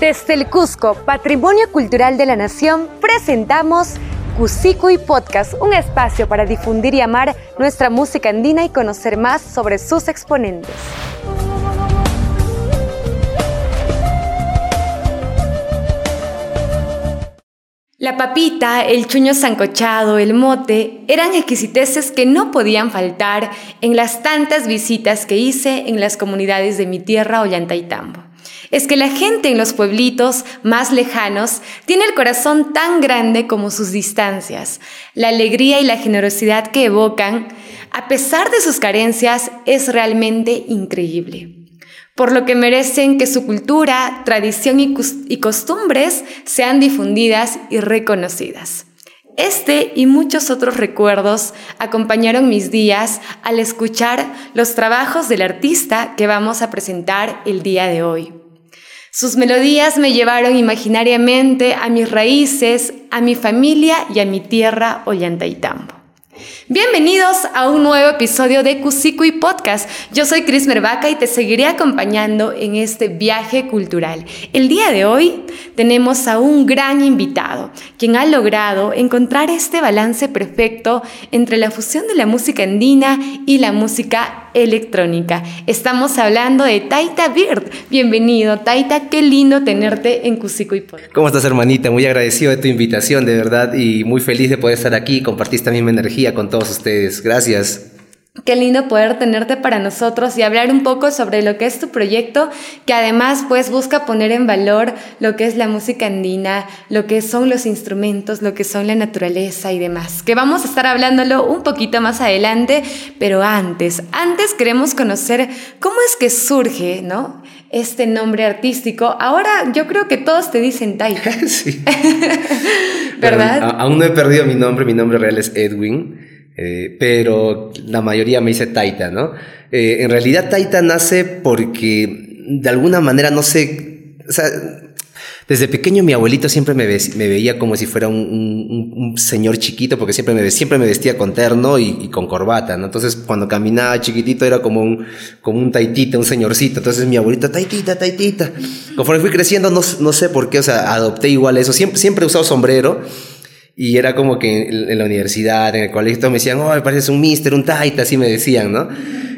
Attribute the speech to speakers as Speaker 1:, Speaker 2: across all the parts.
Speaker 1: Desde el Cusco, Patrimonio Cultural de la Nación, presentamos y Podcast, un espacio para difundir y amar nuestra música andina y conocer más sobre sus exponentes. La papita, el chuño sancochado, el mote eran exquisiteces que no podían faltar en las tantas visitas que hice en las comunidades de mi tierra Ollantaytambo. Es que la gente en los pueblitos más lejanos tiene el corazón tan grande como sus distancias. La alegría y la generosidad que evocan, a pesar de sus carencias, es realmente increíble por lo que merecen que su cultura, tradición y, costumbres sean difundidas y reconocidas. Este y muchos otros recuerdos acompañaron mis días al escuchar los trabajos del artista que vamos a presentar el día de hoy. Sus melodías me llevaron imaginariamente a mis raíces, a mi familia y a mi tierra Ollantaytambo. Bienvenidos a un nuevo episodio de y Podcast. Yo soy Cris Mervaca y te seguiré acompañando en este viaje cultural. El día de hoy tenemos a un gran invitado, quien ha logrado encontrar este balance perfecto entre la fusión de la música andina y la música electrónica. Estamos hablando de Taita Bird. Bienvenido, Taita, qué lindo tenerte en Cusico y Podcast.
Speaker 2: ¿Cómo estás, hermanita? Muy agradecido de tu invitación, de verdad, y muy feliz de poder estar aquí, compartir esta misma energía con todos ustedes. Gracias.
Speaker 1: Qué lindo poder tenerte para nosotros y hablar un poco sobre lo que es tu proyecto, que además pues busca poner en valor lo que es la música andina, lo que son los instrumentos, lo que son la naturaleza y demás. Que vamos a estar hablándolo un poquito más adelante, pero antes, antes queremos conocer cómo es que surge, ¿no? Este nombre artístico. Ahora yo creo que todos te dicen Taika. sí.
Speaker 2: ¿Verdad? aún no he perdido mi nombre, mi nombre real es Edwin. Eh, pero la mayoría me dice Taita, ¿no? Eh, en realidad Taita nace porque de alguna manera, no sé, o sea, desde pequeño mi abuelito siempre me, me veía como si fuera un, señor chiquito, porque siempre me, siempre me vestía con terno y, con corbata, ¿no? Entonces, cuando caminaba chiquitito era como un, como un taitita, un señorcito. Entonces, mi abuelito, taitita, taitita. Conforme fui creciendo, no, no sé por qué, o sea, adopté igual eso. Siempre, siempre he usado sombrero. Y era como que en, la universidad, en el colegio, me decían, oh, me pareces un mister, un taita, así me decían, ¿no?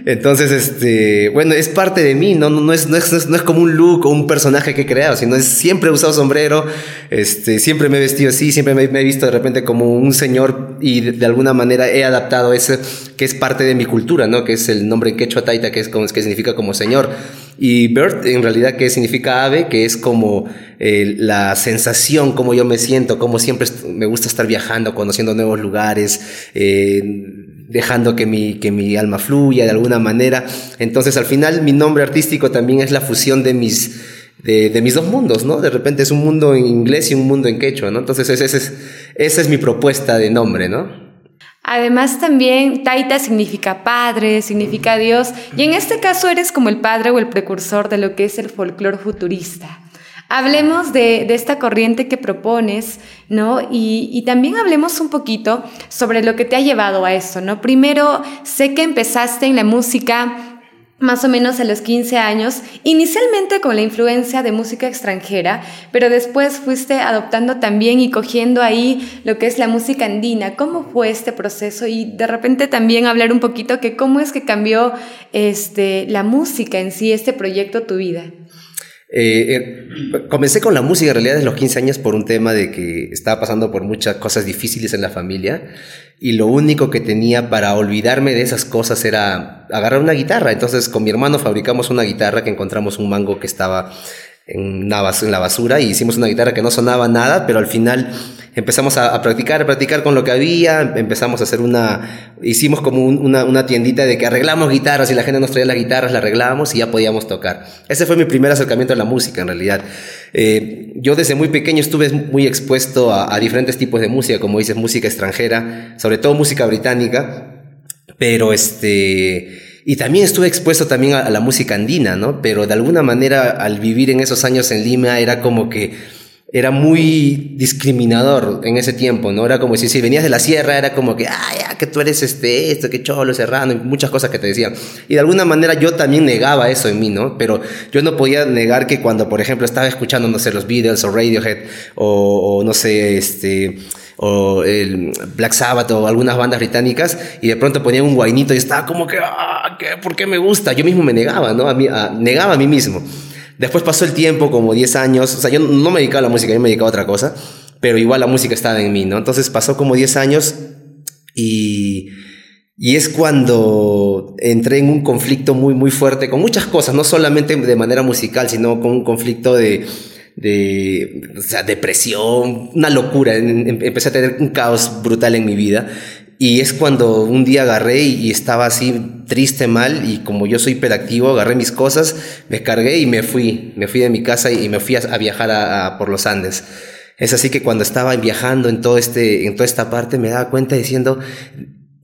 Speaker 2: Entonces, este, bueno, es parte de mí, ¿no? No, es, no, es, no es como un look o un personaje que he creado, sino es siempre he usado sombrero, este, siempre me he vestido así, siempre me, he visto de repente como un señor y de, alguna manera he adaptado ese que es parte de mi cultura, ¿no? Que es el nombre en quechua taita, que, es como, que significa como señor. Y bird, en realidad, que significa ave, que es como eh, la sensación, como yo me siento, como siempre me gusta estar viajando, conociendo nuevos lugares, eh, dejando que mi, que mi alma fluya de alguna manera. Entonces, al final, mi nombre artístico también es la fusión de mis, de, mis dos mundos, ¿no? De repente es un mundo en inglés y un mundo en quechua, ¿no? Entonces, esa es, esa es mi propuesta de nombre, ¿no?
Speaker 1: Además también Taita significa padre, significa Dios, y en este caso eres como el padre o el precursor de lo que es el folclore futurista. Hablemos de, esta corriente que propones, ¿no? Y, y, también hablemos un poquito sobre lo que te ha llevado a eso, ¿no? Primero, sé que empezaste en la música más o menos a los 15 años, inicialmente con la influencia de música extranjera, pero después fuiste adoptando también y cogiendo ahí lo que es la música andina. ¿Cómo fue este proceso? Y de repente también hablar un poquito que cómo es que cambió este, la música en sí, este proyecto, tu vida.
Speaker 2: Eh, eh, comencé con la música en realidad desde los 15 años por un tema de que estaba pasando por muchas cosas difíciles en la familia y lo único que tenía para olvidarme de esas cosas era agarrar una guitarra. Entonces con mi hermano fabricamos una guitarra que encontramos un mango que estaba en, en la basura y hicimos una guitarra que no sonaba nada, pero al final empezamos a, practicar, a practicar con lo que había, empezamos a hacer una, hicimos como una, una, tiendita de que arreglamos guitarras y la gente nos traía las guitarras, las arreglábamos y ya podíamos tocar. Ese fue mi primer acercamiento a la música en realidad. Eh, yo desde muy pequeño estuve muy expuesto a, a diferentes tipos de música, como dices, música extranjera, sobre todo música británica, pero este... Y también estuve expuesto también a, la música andina, ¿no? Pero de alguna manera al vivir en esos años en Lima era como que era muy discriminador en ese tiempo, ¿no? Era como si, si venías de la sierra, era como que, ah, ya, que tú eres este, esto, que cholo, serrano, y muchas cosas que te decían. Y de alguna manera yo también negaba eso en mí, ¿no? Pero yo no podía negar que cuando, por ejemplo, estaba escuchando, no sé, los Beatles o Radiohead, o, no sé, este, o el Black Sabbath o algunas bandas británicas y de pronto ponía un guainito y estaba como que, ah, ¿qué? ¿por qué me gusta? Yo mismo me negaba, ¿no? A mí, negaba a mí mismo. Después pasó el tiempo, como 10 años, o sea, yo no me dedicaba a la música, yo me dedicaba a otra cosa, pero igual la música estaba en mí, ¿no? Entonces pasó como 10 años y, y es cuando entré en un conflicto muy, muy fuerte con muchas cosas, no solamente de manera musical, sino con un conflicto de, de o sea, depresión, una locura. Empecé a tener un caos brutal en mi vida. Y es cuando un día agarré y, estaba así triste, mal, y como yo soy hiperactivo, agarré mis cosas, me cargué y me fui. Me fui de mi casa y, me fui a, viajar por los Andes. Es así que cuando estaba viajando en, todo este, en toda esta parte, me daba cuenta diciendo,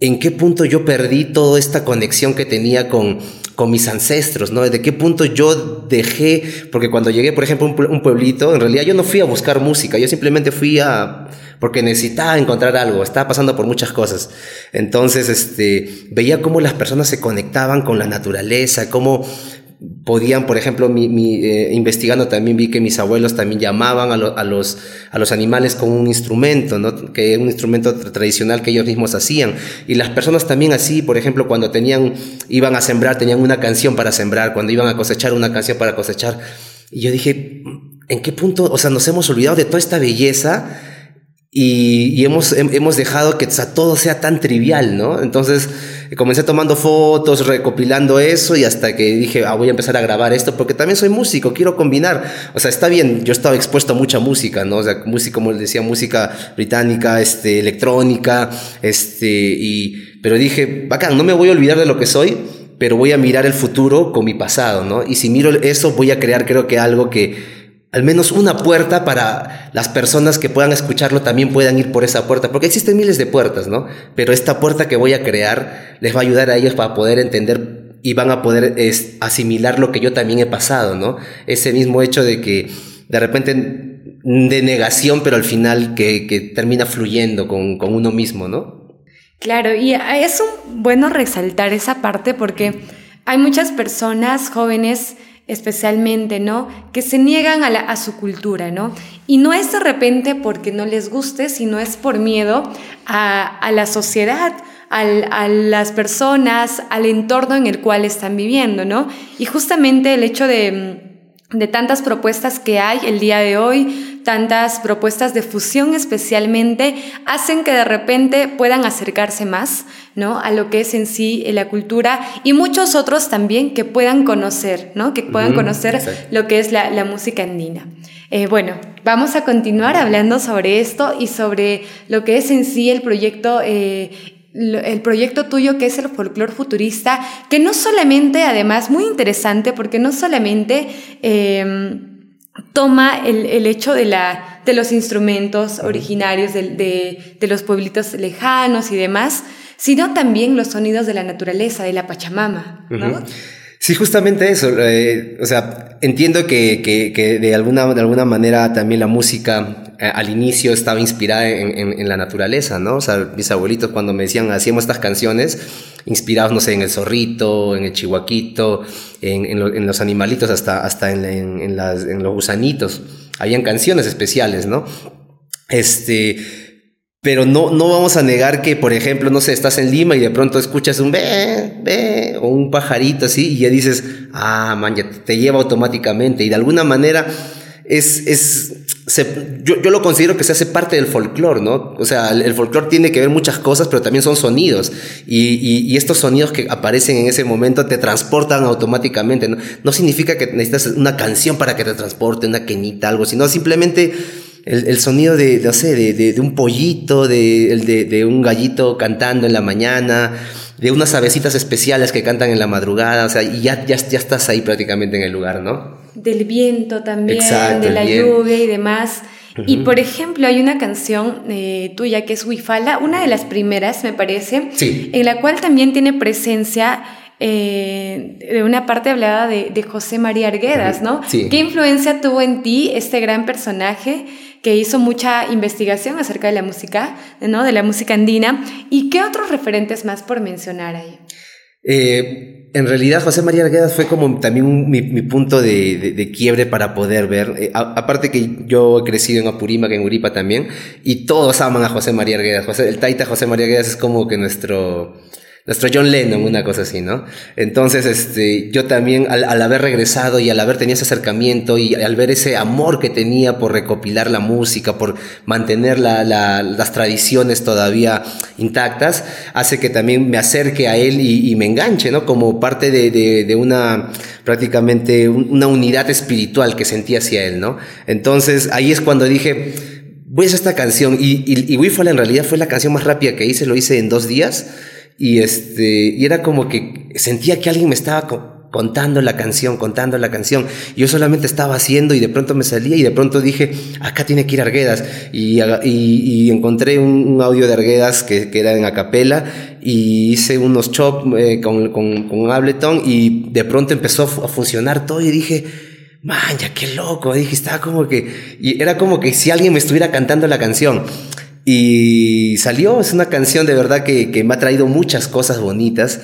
Speaker 2: ¿en qué punto yo perdí toda esta conexión que tenía con, con mis ancestros, ¿no? ¿De qué punto yo dejé? Porque cuando llegué, por ejemplo, a un pueblito, en realidad yo no fui a buscar música, yo simplemente fui a porque necesitaba encontrar algo, estaba pasando por muchas cosas. Entonces, este, veía cómo las personas se conectaban con la naturaleza, cómo podían, por ejemplo, mi, eh, investigando también vi que mis abuelos también llamaban a, los, a los animales con un instrumento, ¿no? que es un instrumento tradicional que ellos mismos hacían. Y las personas también así, por ejemplo, cuando tenían, iban a sembrar, tenían una canción para sembrar, cuando iban a cosechar, una canción para cosechar. Y yo dije, ¿en qué punto, o sea, nos hemos olvidado de toda esta belleza? Y, hemos, hemos dejado que todo sea tan trivial, ¿no? Entonces comencé tomando fotos, recopilando eso y hasta que dije, ah, voy a empezar a grabar esto porque también soy músico, quiero combinar. O sea, está bien, yo estaba expuesto a mucha música, ¿no? O sea, música, como les decía, música británica, este, electrónica, este, y, pero dije, bacán, no me voy a olvidar de lo que soy, pero voy a mirar el futuro con mi pasado, ¿no? Y si miro eso, voy a crear, creo que algo que al menos una puerta para las personas que puedan escucharlo también puedan ir por esa puerta, porque existen miles de puertas, ¿no? Pero esta puerta que voy a crear les va a ayudar a ellos para poder entender y van a poder asimilar lo que yo también he pasado, ¿no? Ese mismo hecho de que de repente de negación, pero al final que, termina fluyendo con, con uno mismo, ¿no?
Speaker 1: Claro, y es bueno resaltar esa parte porque hay muchas personas jóvenes especialmente, ¿no? Que se niegan a, su cultura, ¿no? Y no es de repente porque no les guste, sino es por miedo a, la sociedad, a las personas, al entorno en el cual están viviendo, ¿no? Y justamente el hecho de de tantas propuestas que hay el día de hoy, tantas propuestas de fusión especialmente, hacen que de repente puedan acercarse más ¿no? a lo que es en sí la cultura y muchos otros también que puedan conocer, ¿no? que puedan conocer lo que es la, música andina. Eh, bueno, vamos a continuar hablando sobre esto y sobre lo que es en sí el proyecto eh, el proyecto tuyo que es el folclor futurista, que no solamente, además, muy interesante, porque no solamente em, toma el, hecho de, la, de los instrumentos originarios de, los pueblitos lejanos y demás, sino también los sonidos de la naturaleza, de la Pachamama.
Speaker 2: Sí, justamente eso. Eh, o sea, entiendo que, que, de, alguna, de alguna manera también la música al inicio estaba inspirada en, la naturaleza, ¿no? O sea, mis abuelitos cuando me decían, hacíamos estas canciones, inspirados, no sé, en el zorrito, en el chihuaquito, en, los animalitos, hasta, hasta en los gusanitos. Habían canciones especiales, ¿no? Este, pero no, no vamos a negar que, por ejemplo, no sé, estás en Lima y de pronto escuchas un ve, ve, o un pajarito así, y ya dices, ah, man, ya te lleva automáticamente. Y de alguna manera es, es yo, yo, lo considero que se hace parte del folclore, ¿no? O sea, el, folclore tiene que ver muchas cosas, pero también son sonidos. Y, y, estos sonidos que aparecen en ese momento te transportan automáticamente, ¿no? No significa que necesitas una canción para que te transporte, una quenita, algo, sino simplemente el, sonido de, no sé, de, un pollito, de, de, un gallito cantando en la mañana, de unas avecitas especiales que cantan en la madrugada, o sea, y ya, ya, ya estás ahí prácticamente en el lugar, ¿no?
Speaker 1: Del viento también, de la lluvia y demás. Y por ejemplo, hay una canción eh, tuya que es Wifala, una de las primeras, me parece, en la cual también tiene presencia eh, de una parte hablada de, José María Arguedas, ¿no? ¿Qué influencia tuvo en ti este gran personaje que hizo mucha investigación acerca de la música, ¿no? De la música andina. ¿Y qué otros referentes más por mencionar ahí?
Speaker 2: Eh, en realidad, José María Arguedas fue como también mi, punto de, quiebre para poder ver. Eh, aparte que yo he crecido en Apurímac, en Uripa también, y todos aman a José María Arguedas. el taita José María Arguedas es como que nuestro nuestro John Lennon, una cosa así, ¿no? Entonces, este, yo también, al, haber regresado y al haber tenido ese acercamiento y al ver ese amor que tenía por recopilar la música, por mantener las tradiciones todavía intactas, hace que también me acerque a él y, me enganche, ¿no? Como parte de, una, prácticamente, una unidad espiritual que sentía hacia él, ¿no? Entonces, ahí es cuando dije, voy a hacer esta canción y, y, y en realidad fue la canción más rápida que hice, lo hice en dos días y, este, y era como que sentía que alguien me estaba contando la canción, contando la canción. Yo solamente estaba haciendo y de pronto me salía y de pronto dije, acá tiene que ir Arguedas. Y, y, encontré un, audio de Arguedas que, que, era en acapela y hice unos chops eh, con, con, con, Ableton y de pronto empezó a funcionar todo y dije, man, ya qué loco. Dije, estaba como que, y era como que si alguien me estuviera cantando la canción. Y salió, es una canción de verdad que, que me ha traído muchas cosas bonitas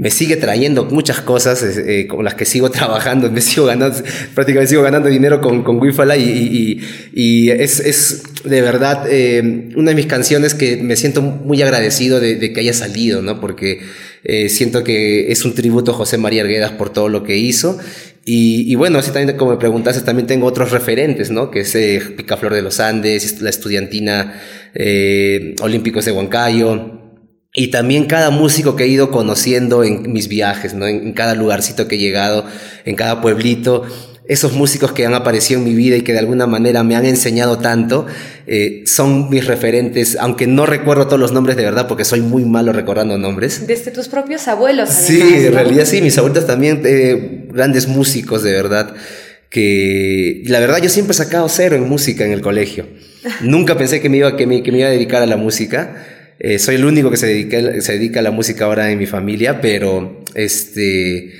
Speaker 2: me sigue trayendo muchas cosas eh, con las que sigo trabajando, me sigo ganando, prácticamente sigo ganando dinero con, con Wifala y, y, es, es, de verdad eh, una de mis canciones que me siento muy agradecido de, de que haya salido, ¿no? Porque eh, siento que es un tributo a José María Arguedas por todo lo que hizo y, bueno, así también como me preguntaste, también tengo otros referentes, ¿no? Que es eh, Picaflor de los Andes, la estudiantina eh, Olímpicos de Huancayo. Y también cada músico que he ido conociendo en mis viajes, ¿no? En, cada lugarcito que he llegado, en cada pueblito. Esos músicos que han aparecido en mi vida y que de alguna manera me han enseñado tanto, eh, son mis referentes, aunque no recuerdo todos los nombres de verdad porque soy muy malo recordando nombres.
Speaker 1: Desde tus propios abuelos.
Speaker 2: sí, en realidad sí, mis abuelos también, eh, grandes músicos de verdad que la verdad yo siempre he sacado cero en música en el colegio. Nunca pensé que me iba, que me, que me iba a dedicar a la música. Eh, soy el único que se dedica, se dedica a la música ahora en mi familia, pero este,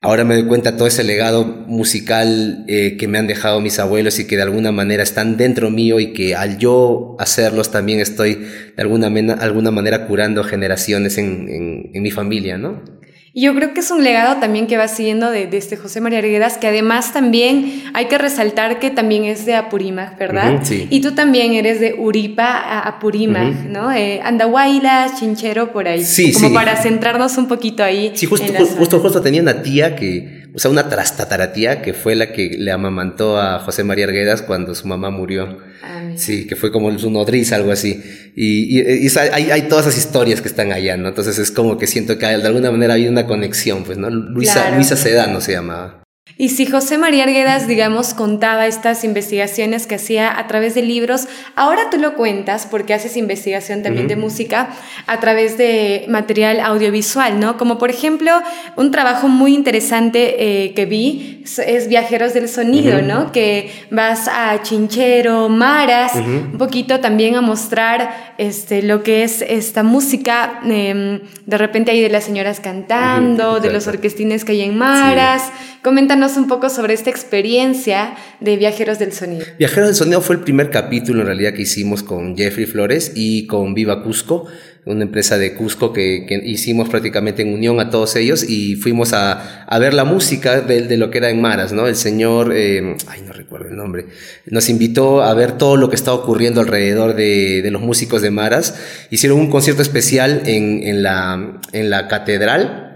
Speaker 2: ahora me doy cuenta todo ese legado musical eh, que me han dejado mis abuelos y que de alguna manera están dentro mío y que al yo hacerlos también estoy de alguna, alguna manera curando generaciones en, en, en mi familia, ¿no?
Speaker 1: Y yo creo que es un legado también que va siguiendo de, este José María Arguedas, que además también hay que resaltar que también es de Apurímac, ¿verdad? sí. Y tú también eres de Uripa a Apurímac, ¿no? Eh, Andahuayla, Chinchero, por ahí. Sí, Como para centrarnos un poquito ahí.
Speaker 2: Sí, justo, justo, justo tenía una tía que, o sea, una trastataratía que fue la que le amamantó a José María Arguedas cuando su mamá murió. Ah, sí, que fue como su nodriz, algo así. Y, hay, hay, todas esas historias que están allá, ¿no? Entonces es como que siento que de alguna manera hay una conexión, pues, ¿no? Luisa, Luisa Sedano se llamaba.
Speaker 1: Y si José María Arguedas, digamos, contaba estas investigaciones que hacía a través de libros, ahora tú lo cuentas porque haces investigación también de música a través de material audiovisual, ¿no? Como por ejemplo, un trabajo muy interesante eh, que vi es Viajeros del Sonido, ¿no? Que vas a Chinchero, Maras, un poquito también a mostrar este, lo que es esta música, em, de repente hay de las señoras cantando, de los orquestines que hay en Maras. Coméntanos un poco sobre esta experiencia de Viajeros del Sonido.
Speaker 2: Viajeros del Sonido fue el primer capítulo en realidad que hicimos con Jeffrey Flores y con Viva Cusco, una empresa de Cusco que, hicimos prácticamente en unión a todos ellos y fuimos a, ver la música de, lo que era en Maras, ¿no? El señor, eh, ay, no recuerdo el nombre, nos invitó a ver todo lo que estaba ocurriendo alrededor de, los músicos de Maras. Hicieron un concierto especial en, la, en la catedral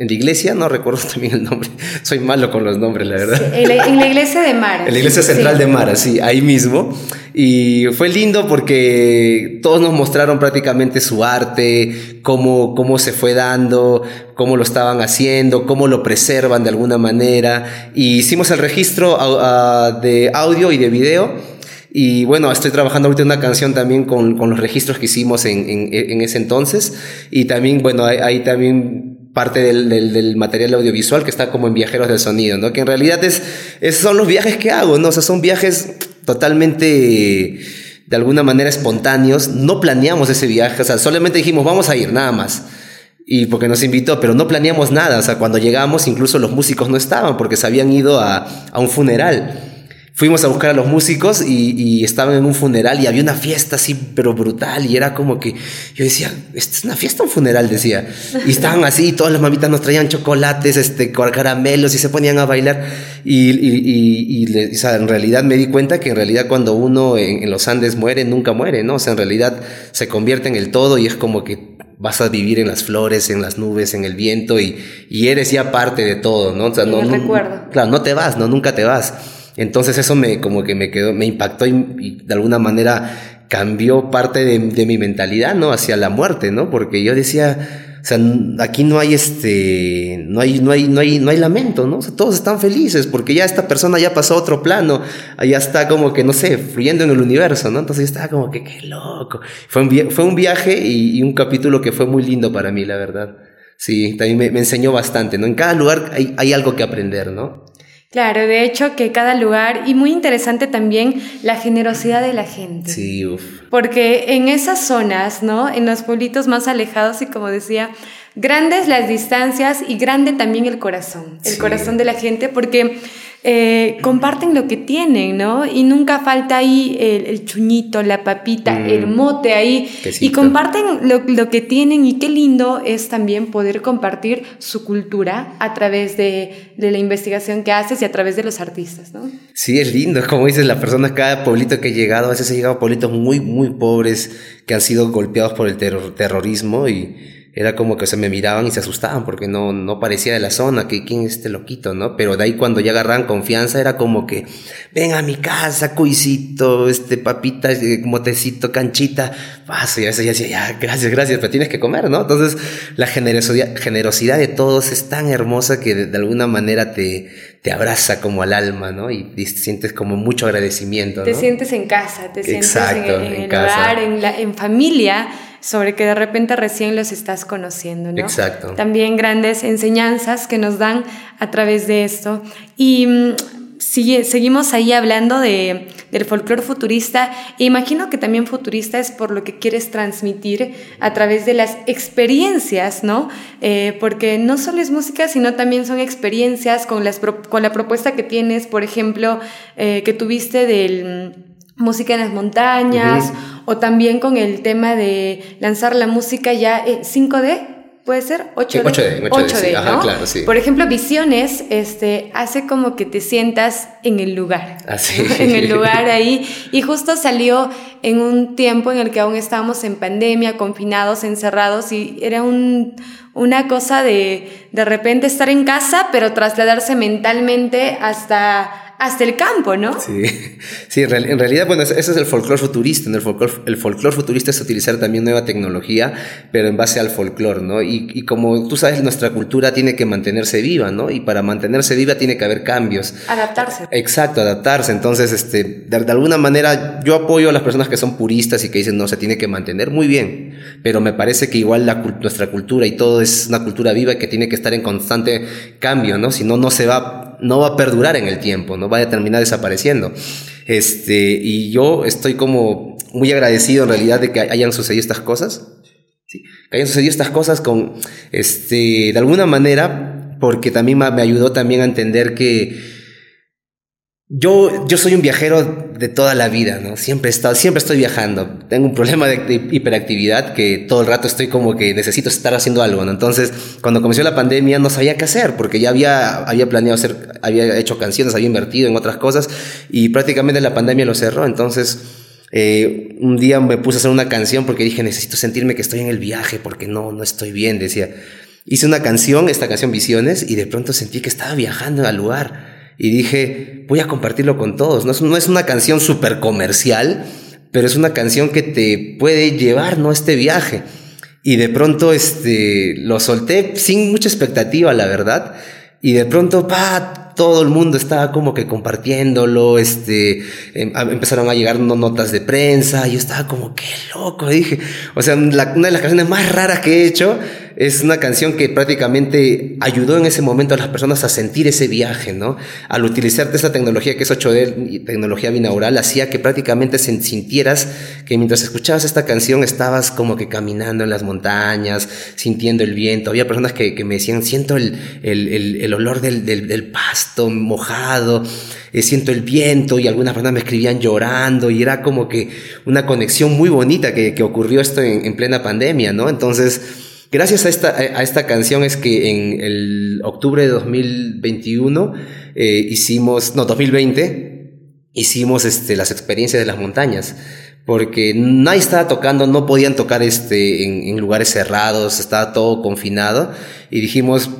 Speaker 2: en la iglesia, no recuerdo también el nombre, soy malo con los nombres, la verdad.
Speaker 1: en, la, iglesia de Mara.
Speaker 2: En la iglesia central de Mara, sí, ahí mismo. Y fue lindo porque todos nos mostraron prácticamente su arte, cómo, cómo se fue dando, cómo lo estaban haciendo, cómo lo preservan de alguna manera. Y hicimos el registro de audio y de video. Y bueno, estoy trabajando ahorita una canción también con, con los registros que hicimos en, en, en, ese entonces. Y también, bueno, ahí también parte del, material audiovisual que está como en Viajeros del Sonido, ¿no? Que en realidad es, son los viajes que hago, ¿no? O sea, son viajes totalmente, de alguna manera, espontáneos. No planeamos ese viaje, o sea, solamente dijimos, vamos a ir, nada más. y porque nos invitó, pero no planeamos nada. O sea, cuando llegamos, incluso los músicos no estaban porque se habían ido a un funeral fuimos a buscar a los músicos y, estaban en un funeral y había una fiesta así, pero brutal. Y era como que yo decía, ¿esta es una fiesta un funeral? Decía. Y estaban así, todas las mamitas nos traían chocolates, este, caramelos y se ponían a bailar. Y, y, y o sea, en realidad me di cuenta que en realidad cuando uno en, en, los Andes muere, nunca muere, ¿no? O sea, en realidad se convierte en el todo y es como que vas a vivir en las flores, en las nubes, en el viento y, eres ya parte de todo, ¿no? O sea, no,
Speaker 1: recuerdo.
Speaker 2: Claro, no te vas, ¿no? Nunca te vas. Entonces eso me como que me quedó, me impactó y, de alguna manera cambió parte de, mi mentalidad, ¿no? Hacia la muerte, ¿no? Porque yo decía, o sea, aquí no hay este, no hay, no hay, no hay, no hay lamento, ¿no? O sea, todos están felices porque ya esta persona ya pasó a otro plano, ya está como que, no sé, fluyendo en el universo, ¿no? Entonces yo estaba como que, qué loco. Fue un, fue un viaje y, un capítulo que fue muy lindo para mí, la verdad. Sí, también me, me enseñó bastante, ¿no? En cada lugar hay, hay algo que aprender, ¿no?
Speaker 1: Claro, de hecho que cada lugar, y muy interesante también la generosidad de la gente.
Speaker 2: Sí, uff.
Speaker 1: Porque en esas zonas, ¿no? En los pueblitos más alejados y como decía, grandes las distancias y grande también el corazón, el corazón de la gente, porque eh, comparten lo que tienen, ¿no? Y nunca falta ahí el, chuñito, la papita, mm. el mote ahí. Y comparten lo, que tienen y qué lindo es también poder compartir su cultura a través de, la investigación que haces y a través de los artistas, ¿no?
Speaker 2: Sí, es lindo, como dices, la persona, cada pueblito que he llegado, a veces he llegado a pueblitos muy, muy pobres que han sido golpeados por el terrorismo y era como que se me miraban y se asustaban porque no, no parecía de la zona, que quién es este loquito, ¿no? Pero de ahí cuando ya agarran confianza era como que, ven a mi casa, cuisito, este papita, eh, motecito, canchita, paso, y a veces ya decía, ya, gracias, gracias, pero tienes que comer, ¿no? Entonces la generosidad, generosidad de todos es tan hermosa que de, alguna manera te, te abraza como al alma, ¿no? Y, sientes como mucho agradecimiento,
Speaker 1: Te sientes en casa, te sientes en, el hogar, en, la, en familia sobre que de repente recién los estás conociendo, ¿no?
Speaker 2: Exacto.
Speaker 1: También grandes enseñanzas que nos dan a través de esto. Y mm, sigue, seguimos ahí hablando de, del folclore futurista e imagino que también futurista es por lo que quieres transmitir a través de las experiencias, ¿no? Eh, porque no solo es música, sino también son experiencias con, las, con la propuesta que tienes, por ejemplo, eh, que tuviste del música en las montañas o también con el tema de lanzar la música ya 5D. ¿Puede ser? 8D.
Speaker 2: 8D, 8D,
Speaker 1: Ajá, claro, sí. Por ejemplo, Visiones este, hace como que te sientas en el lugar.
Speaker 2: Así.
Speaker 1: en el lugar ahí. Y justo salió en un tiempo en el que aún estábamos en pandemia, confinados, encerrados, y era un, una cosa de de repente estar en casa, pero trasladarse mentalmente hasta hasta el campo, ¿no?
Speaker 2: Sí, sí en, realidad, bueno, ese es el folclore futurista. El folclore, el folclore futurista es utilizar también nueva tecnología, pero en base al folclore, ¿no? Y, como tú sabes, nuestra cultura tiene que mantenerse viva, ¿no? Y para mantenerse viva tiene que haber cambios.
Speaker 1: Adaptarse.
Speaker 2: Exacto, adaptarse. Entonces, este, de, alguna manera, yo apoyo a las personas que son puristas y que dicen, no, se tiene que mantener muy bien, pero me parece que igual la, nuestra cultura y todo es una cultura viva que tiene que estar en constante cambio, ¿no? Si no, no se va no va a perdurar en el tiempo, no va a terminar desapareciendo. Este, y yo estoy como muy agradecido en realidad de que hayan sucedido estas cosas. Sí, que hayan sucedido estas cosas con, este, de alguna manera, porque también me ayudó también a entender que yo, yo soy un viajero de toda la vida, ¿no? Siempre he siempre estoy viajando. Tengo un problema de, hiperactividad que todo el rato estoy como que necesito estar haciendo algo, ¿no? Entonces, cuando comenzó la pandemia no sabía qué hacer porque ya había, había planeado hacer, había hecho canciones, había invertido en otras cosas y prácticamente la pandemia lo cerró. Entonces, eh, un día me puse a hacer una canción porque dije, necesito sentirme que estoy en el viaje porque no, no estoy bien, decía. Hice una canción, esta canción Visiones, y de pronto sentí que estaba viajando al lugar y dije, voy a compartirlo con todos. No es, no es una canción súper comercial, pero es una canción que te puede llevar, ¿no? Este viaje. Y de pronto, este, lo solté sin mucha expectativa, la verdad. Y de pronto, pa, todo el mundo estaba como que compartiéndolo, este, em, empezaron a llegar notas de prensa, y yo estaba como, qué loco, dije. O sea, una de las canciones más raras que he hecho, es una canción que prácticamente ayudó en ese momento a las personas a sentir ese viaje, ¿no? Al utilizarte esa tecnología que es 8D, tecnología binaural, hacía que prácticamente sintieras que mientras escuchabas esta canción estabas como que caminando en las montañas, sintiendo el viento. Había personas que, me decían, siento el, el, olor del, del, pasto mojado, eh, siento el viento y algunas personas me escribían llorando y era como que una conexión muy bonita que, ocurrió esto en, en plena pandemia, ¿no? Entonces, Gracias a esta, a esta canción es que en el octubre de 2021 eh, hicimos, no, 2020, hicimos este, las experiencias de las montañas. Porque nadie estaba tocando, no podían tocar este, en lugares cerrados, estaba todo confinado. Y dijimos,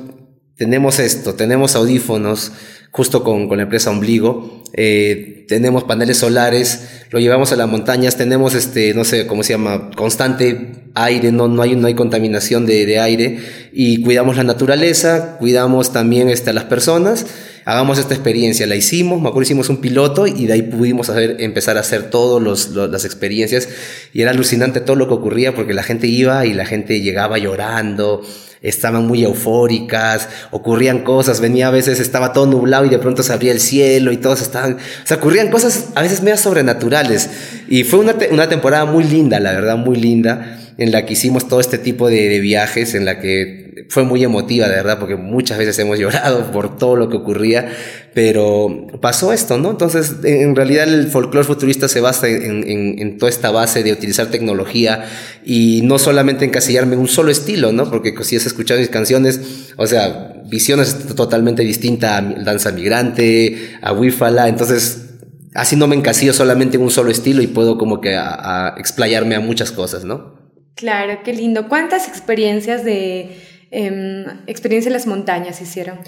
Speaker 2: tenemos esto, tenemos audífonos, justo con, con la empresa Ombligo, eh, tenemos paneles solares, lo llevamos a las montañas, tenemos este, no sé cómo se llama, constante aire, no, no, hay, no hay contaminación de, de aire y cuidamos la naturaleza, cuidamos también este, a las personas, hagamos esta experiencia, la hicimos, me acuerdo hicimos un piloto y de ahí pudimos hacer, empezar a hacer todas las experiencias y era alucinante todo lo que ocurría porque la gente iba y la gente llegaba llorando, estaban muy eufóricas, ocurrían cosas, venía a veces, estaba todo nublado y de pronto se abría el cielo y todos estaban, o sea, ocurrían cosas a veces medio sobrenaturales. Y fue una, una temporada muy linda, la verdad, muy linda, en la que hicimos todo este tipo de, de viajes, en la que fue muy emotiva, de verdad, porque muchas veces hemos llorado por todo lo que ocurría, pero pasó esto, ¿no? Entonces, en realidad el folclore futurista se basa en, en, en, toda esta base de utilizar tecnología y no solamente encasillarme en un solo estilo, ¿no? Porque si has escuchado mis canciones, o sea, visiones totalmente distinta a Danza Migrante, a Wifala, entonces así no me encasillo solamente en un solo estilo y puedo como que a, a explayarme a muchas cosas, ¿no?
Speaker 1: Claro, qué lindo. ¿Cuántas experiencias de eh, experiencia en las montañas hicieron?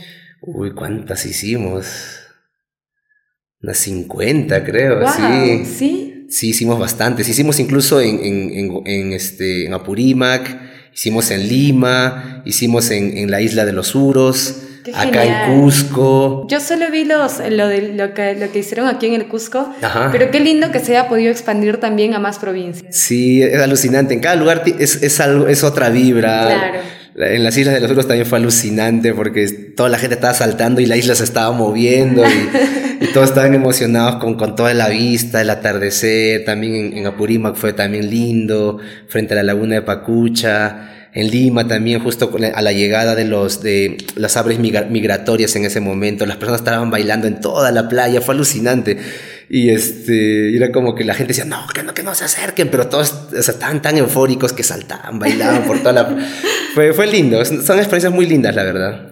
Speaker 2: Uy, ¿cuántas hicimos? Unas 50, creo, sí.
Speaker 1: ¿Sí?
Speaker 2: Sí, hicimos bastantes. Hicimos incluso en, en, en, este, en Apurímac, hicimos en Lima, hicimos en, en la isla de los Uros, acá en Cusco.
Speaker 1: Yo solo vi los, lo, de, lo, que, lo que hicieron aquí en el Cusco, pero qué lindo que se haya podido expandir también a más provincias.
Speaker 2: Sí, es alucinante. En cada lugar es, es, algo, es otra vibra.
Speaker 1: Claro.
Speaker 2: En las Islas de los Uros también fue alucinante porque toda la gente estaba saltando y la isla se estaba moviendo y, todos estaban emocionados con, con, toda la vista, el atardecer. También en, en Apurímac fue también lindo, frente a la laguna de Pacucha en Lima también justo a la llegada de los de las aves migratorias en ese momento. Las personas estaban bailando en toda la playa fue alucinante. Y este era como que la gente decía no que no que no se acerquen pero todos estaban tan eufóricos que saltaban bailaban por toda la fue, fue lindo son experiencias muy lindas la verdad.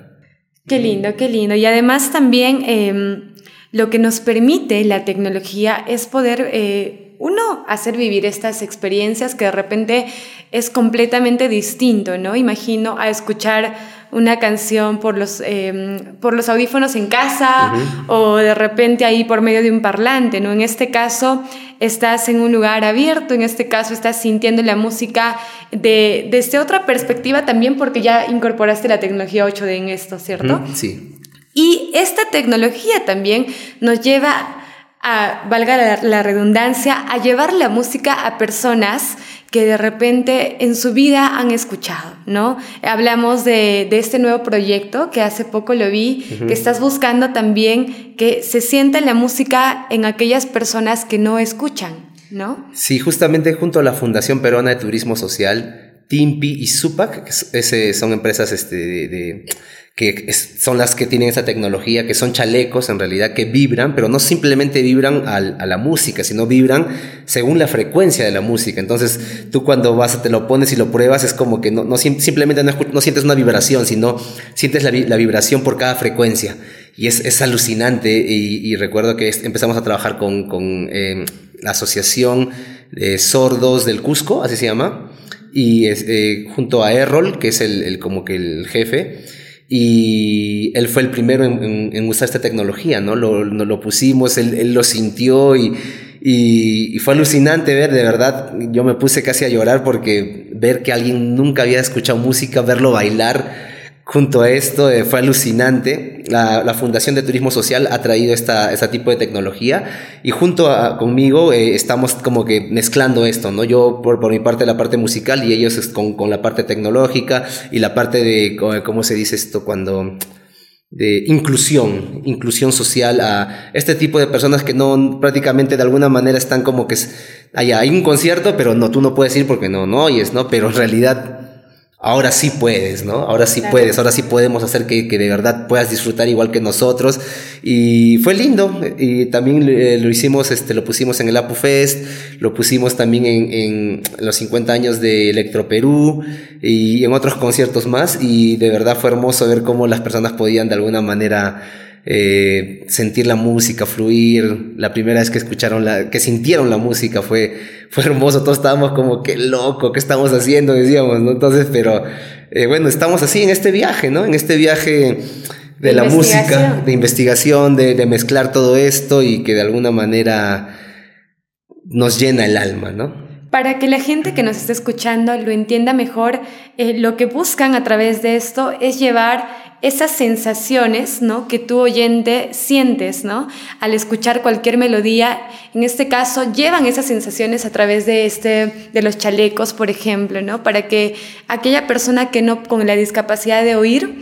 Speaker 1: Qué lindo qué lindo. Y además también em, lo que nos permite la tecnología es poder eh, uno, hacer vivir estas experiencias que de repente es completamente distinto, ¿no? Imagino a escuchar una canción por los, em, por los audífonos en casa o de repente ahí por medio de un parlante, ¿no? En este caso estás en un lugar abierto, en este caso estás sintiendo la música de, desde otra perspectiva también porque ya incorporaste la tecnología 8D en esto, ¿cierto?
Speaker 2: Sí.
Speaker 1: Y esta tecnología también nos lleva a, valga la, redundancia, a llevar la música a personas que de repente en su vida han escuchado, ¿no? Hablamos de, este nuevo proyecto que hace poco lo vi, que estás buscando también que se sienta la música en aquellas personas que no escuchan, ¿no?
Speaker 2: Sí, justamente junto a la Fundación Peruana de Turismo Social, TIMPI y SUPAC, que son empresas este, de que son las que tienen esa tecnología, que son chalecos en realidad, que vibran, pero no simplemente vibran al, a la música, sino vibran según la frecuencia de la música. Entonces, tú cuando vas, te lo pones y lo pruebas, es como que no, simplemente no, sientes una vibración, sino sientes la, la, vibración por cada frecuencia. Y es, es alucinante. Y, recuerdo que empezamos a trabajar con, con eh, la Asociación de Sordos del Cusco, así se llama, y eh, junto a Errol, que es el, como que el jefe y él fue el primero en, usar esta tecnología, ¿no? Lo, lo pusimos, él, él, lo sintió y, y, fue alucinante ver, de verdad, yo me puse casi a llorar porque ver que alguien nunca había escuchado música, verlo bailar junto a esto eh, fue alucinante. La, Fundación de Turismo Social ha traído esta, este tipo de tecnología y junto a, conmigo eh, estamos como que mezclando esto, ¿no? Yo por, por mi parte la parte musical y ellos con, con, la parte tecnológica y la parte de, ¿cómo se dice esto? Cuando de inclusión, inclusión social a este tipo de personas que no prácticamente de alguna manera están como que allá hay un concierto, pero no, tú no puedes ir porque no, no oyes, ¿no? Pero en realidad ahora sí puedes, ¿no? Ahora sí puedes, ahora sí podemos hacer que, que, de verdad puedas disfrutar igual que nosotros. Y fue lindo. Y también eh, lo hicimos, este, lo pusimos en el Apu Fest, lo pusimos también en, en los 50 años de Electro Perú y en otros conciertos más. Y de verdad fue hermoso ver cómo las personas podían de alguna manera eh, sentir la música, fluir. La primera vez que escucharon la, que sintieron la música fue, fue hermoso. Todos estábamos como que loco, ¿qué estamos haciendo? Decíamos, ¿no? Entonces, pero eh, bueno, estamos así en este viaje, ¿no? En este viaje de, la música, de investigación, de, de, mezclar todo esto y que de alguna manera nos llena el alma, ¿no?
Speaker 1: Para que la gente que nos esté escuchando lo entienda mejor, eh, lo que buscan a través de esto es llevar esas sensaciones, ¿no? Que tú oyente sientes, ¿no? Al escuchar cualquier melodía, en este caso llevan esas sensaciones a través de este de los chalecos, por ejemplo, ¿no? Para que aquella persona que no con la discapacidad de oír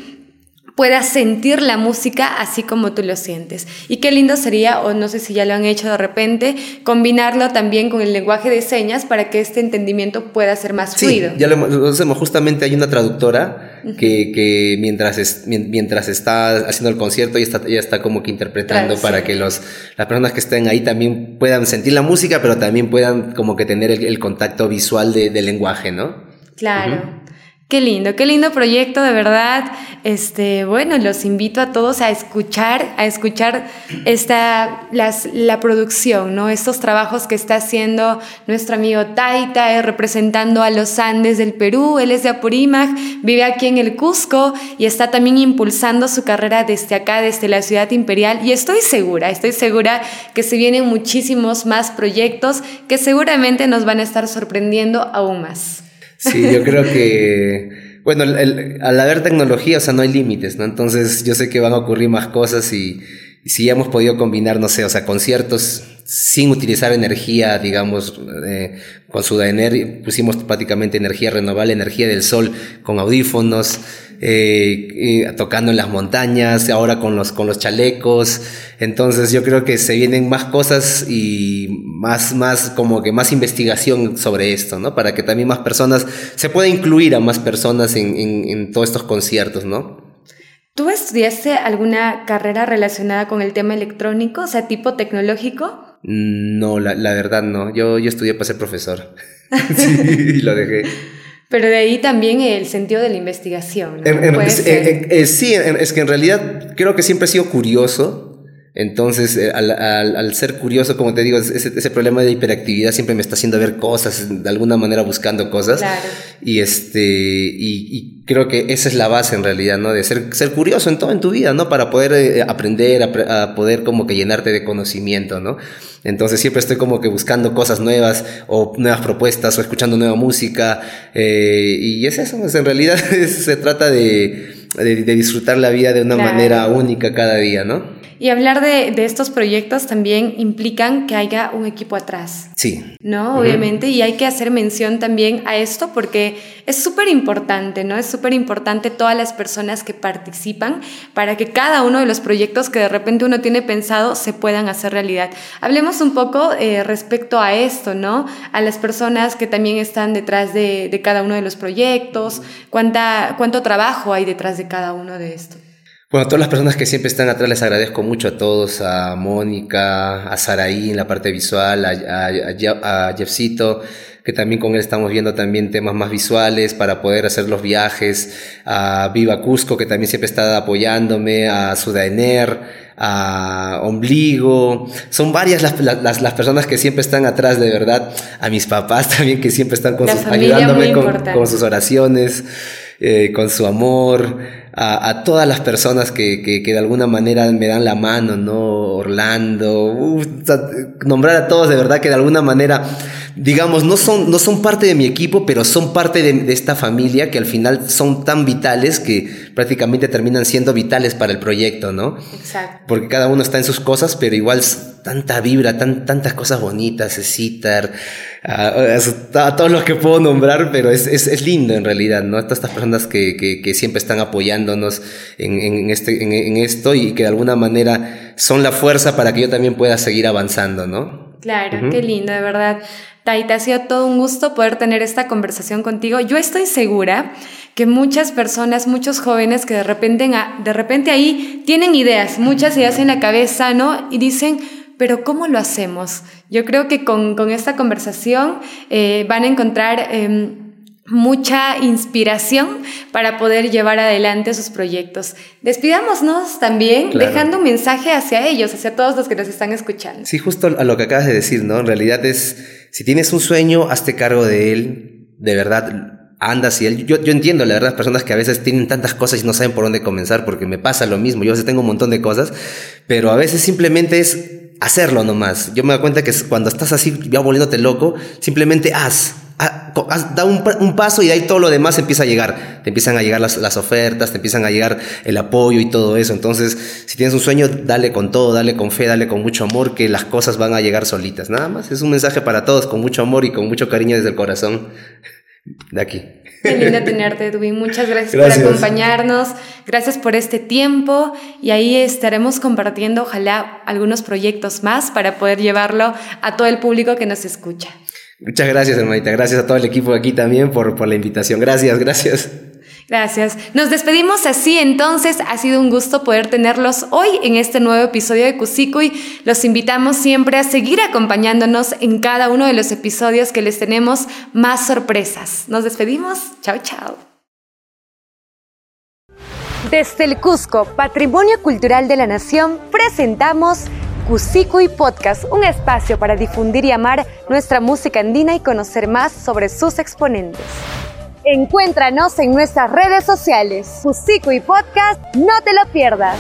Speaker 1: pueda sentir la música así como tú lo sientes. Y qué lindo sería, o no sé si ya lo han hecho de repente, combinarlo también con el lenguaje de señas para que este entendimiento pueda ser más fluido.
Speaker 2: Sí, ya lo hacemos. Justamente hay una traductora que, que, mientras, mientras está haciendo el concierto, ella está, ella está como que interpretando para que los, las personas que estén ahí también puedan sentir la música, pero también puedan como que tener el, contacto visual de, del lenguaje, ¿no?
Speaker 1: Claro. Qué lindo, qué lindo proyecto, de verdad. Este, bueno, los invito a todos a escuchar, a escuchar esta, las, la producción, ¿no? Estos trabajos que está haciendo nuestro amigo Taita, eh, representando a los Andes del Perú. Él es de Apurímac, vive aquí en el Cusco y está también impulsando su carrera desde acá, desde la ciudad imperial. Y estoy segura, estoy segura que se vienen muchísimos más proyectos que seguramente nos van a estar sorprendiendo aún más.
Speaker 2: Sí, yo creo que, bueno, al haber tecnología, o sea, no hay límites, ¿no? Entonces yo sé que van a ocurrir más cosas y, si ya hemos podido combinar, no sé, o sea, conciertos sin utilizar energía, digamos, eh, con su pusimos prácticamente energía renovable, energía del sol, con audífonos, eh, tocando en las montañas, ahora con los, con los chalecos. Entonces yo creo que se vienen más cosas y más, más, como que más investigación sobre esto, ¿no? Para que también más personas, se pueda incluir a más personas en, en, todos estos conciertos, ¿no?
Speaker 1: ¿Tú estudiaste alguna carrera relacionada con el tema electrónico, o sea, tipo tecnológico?
Speaker 2: No, la, la verdad no. Yo, yo estudié para ser profesor. sí, y lo dejé.
Speaker 1: Pero de ahí también el sentido de la investigación.
Speaker 2: ¿no? sí, es que en realidad creo que siempre he sido curioso. Entonces, eh, al, al, al, ser curioso, como te digo, ese, ese, problema de hiperactividad siempre me está haciendo ver cosas, de alguna manera buscando cosas. Claro. Y este, y, y, creo que esa es la base en realidad, ¿no? De ser, ser curioso en todo en tu vida, ¿no? Para poder eh, aprender, a, poder como que llenarte de conocimiento, ¿no? Entonces siempre estoy como que buscando cosas nuevas o nuevas propuestas o escuchando nueva música. Eh, y es eso, pues en realidad se trata de, de, disfrutar la vida de una manera única cada día, ¿no?
Speaker 1: Y hablar de, de, estos proyectos también implican que haya un equipo atrás.
Speaker 2: Sí.
Speaker 1: ¿No? Obviamente, y hay que hacer mención también a esto porque es súper importante, ¿no? Es súper importante todas las personas que participan para que cada uno de los proyectos que de repente uno tiene pensado se puedan hacer realidad. Hablemos un poco eh, respecto a esto, ¿no? A las personas que también están detrás de, de cada uno de los proyectos, cuánta, cuánto trabajo hay detrás de cada uno de estos.
Speaker 2: Bueno, a todas las personas que siempre están atrás les agradezco mucho a todos, a Mónica, a Saraí en la parte visual, a, a, a, Jeffcito, que también con él estamos viendo también temas más visuales para poder hacer los viajes, a Viva Cusco, que también siempre está apoyándome, a Sudaener, a Ombligo, son varias las, las, las, personas que siempre están atrás, de verdad, a mis papás también que siempre están con sus, ayudándome con, con, sus oraciones, eh, con su amor, a, todas las personas que, que, de alguna manera me dan la mano, ¿no? Orlando, nombrar a todos de verdad que de alguna manera digamos, no son, no son parte de mi equipo, pero son parte de, esta familia que al final son tan vitales que prácticamente terminan siendo vitales para el proyecto, ¿no? Exacto. Porque cada uno está en sus cosas, pero igual tanta vibra, tan, tantas cosas bonitas, citar, a, todos los que puedo nombrar, pero es, es, lindo en realidad, ¿no? Todas estas personas que, que, siempre están apoyándonos en, en este, en, esto y que de alguna manera son la fuerza para que yo también pueda seguir avanzando, ¿no?
Speaker 1: Claro, qué lindo, de verdad. Taita, ha sido todo un gusto poder tener esta conversación contigo. Yo estoy segura que muchas personas, muchos jóvenes que de repente, de repente ahí tienen ideas, muchas ideas en la cabeza, ¿no? Y dicen, pero ¿cómo lo hacemos? Yo creo que con, esta conversación eh, van a encontrar... Em, mucha inspiración para poder llevar adelante sus proyectos. Despidámonos también dejando un mensaje hacia ellos, hacia todos los que nos están escuchando.
Speaker 2: Sí, justo a lo que acabas de decir, ¿no? En realidad es, si tienes un sueño, hazte cargo de él, de verdad, andas y él. Yo, yo entiendo, la verdad, personas que a veces tienen tantas cosas y no saben por dónde comenzar, porque me pasa lo mismo. Yo a veces tengo un montón de cosas, pero a veces simplemente es hacerlo nomás. Yo me doy cuenta que cuando estás así, ya volviéndote loco, simplemente haz. da un, paso y ahí todo lo demás empieza a llegar. Te empiezan a llegar las, las, ofertas, te empiezan a llegar el apoyo y todo eso. Entonces, si tienes un sueño, dale con todo, dale con fe, dale con mucho amor, que las cosas van a llegar solitas. Nada más. Es un mensaje para todos, con mucho amor y con mucho cariño desde el corazón de aquí.
Speaker 1: Qué lindo tenerte, Edwin. Muchas gracias, por acompañarnos. Gracias por este tiempo. Y ahí estaremos compartiendo, ojalá, algunos proyectos más para poder llevarlo a todo el público que nos escucha.
Speaker 2: Muchas gracias, hermanita. Gracias a todo el equipo aquí también por, por la invitación. Gracias, gracias.
Speaker 1: Gracias. Nos despedimos así entonces. Ha sido un gusto poder tenerlos hoy en este nuevo episodio de Cusicuy. Los invitamos siempre a seguir acompañándonos en cada uno de los episodios que les tenemos más sorpresas. Nos despedimos. Chao, chao. Desde el Cusco, Patrimonio Cultural de la Nación, presentamos Cusicuy Podcast, un espacio para difundir y amar nuestra música andina y conocer más sobre sus exponentes. Encuéntranos en nuestras redes sociales. Fusico y Podcast, no te lo pierdas.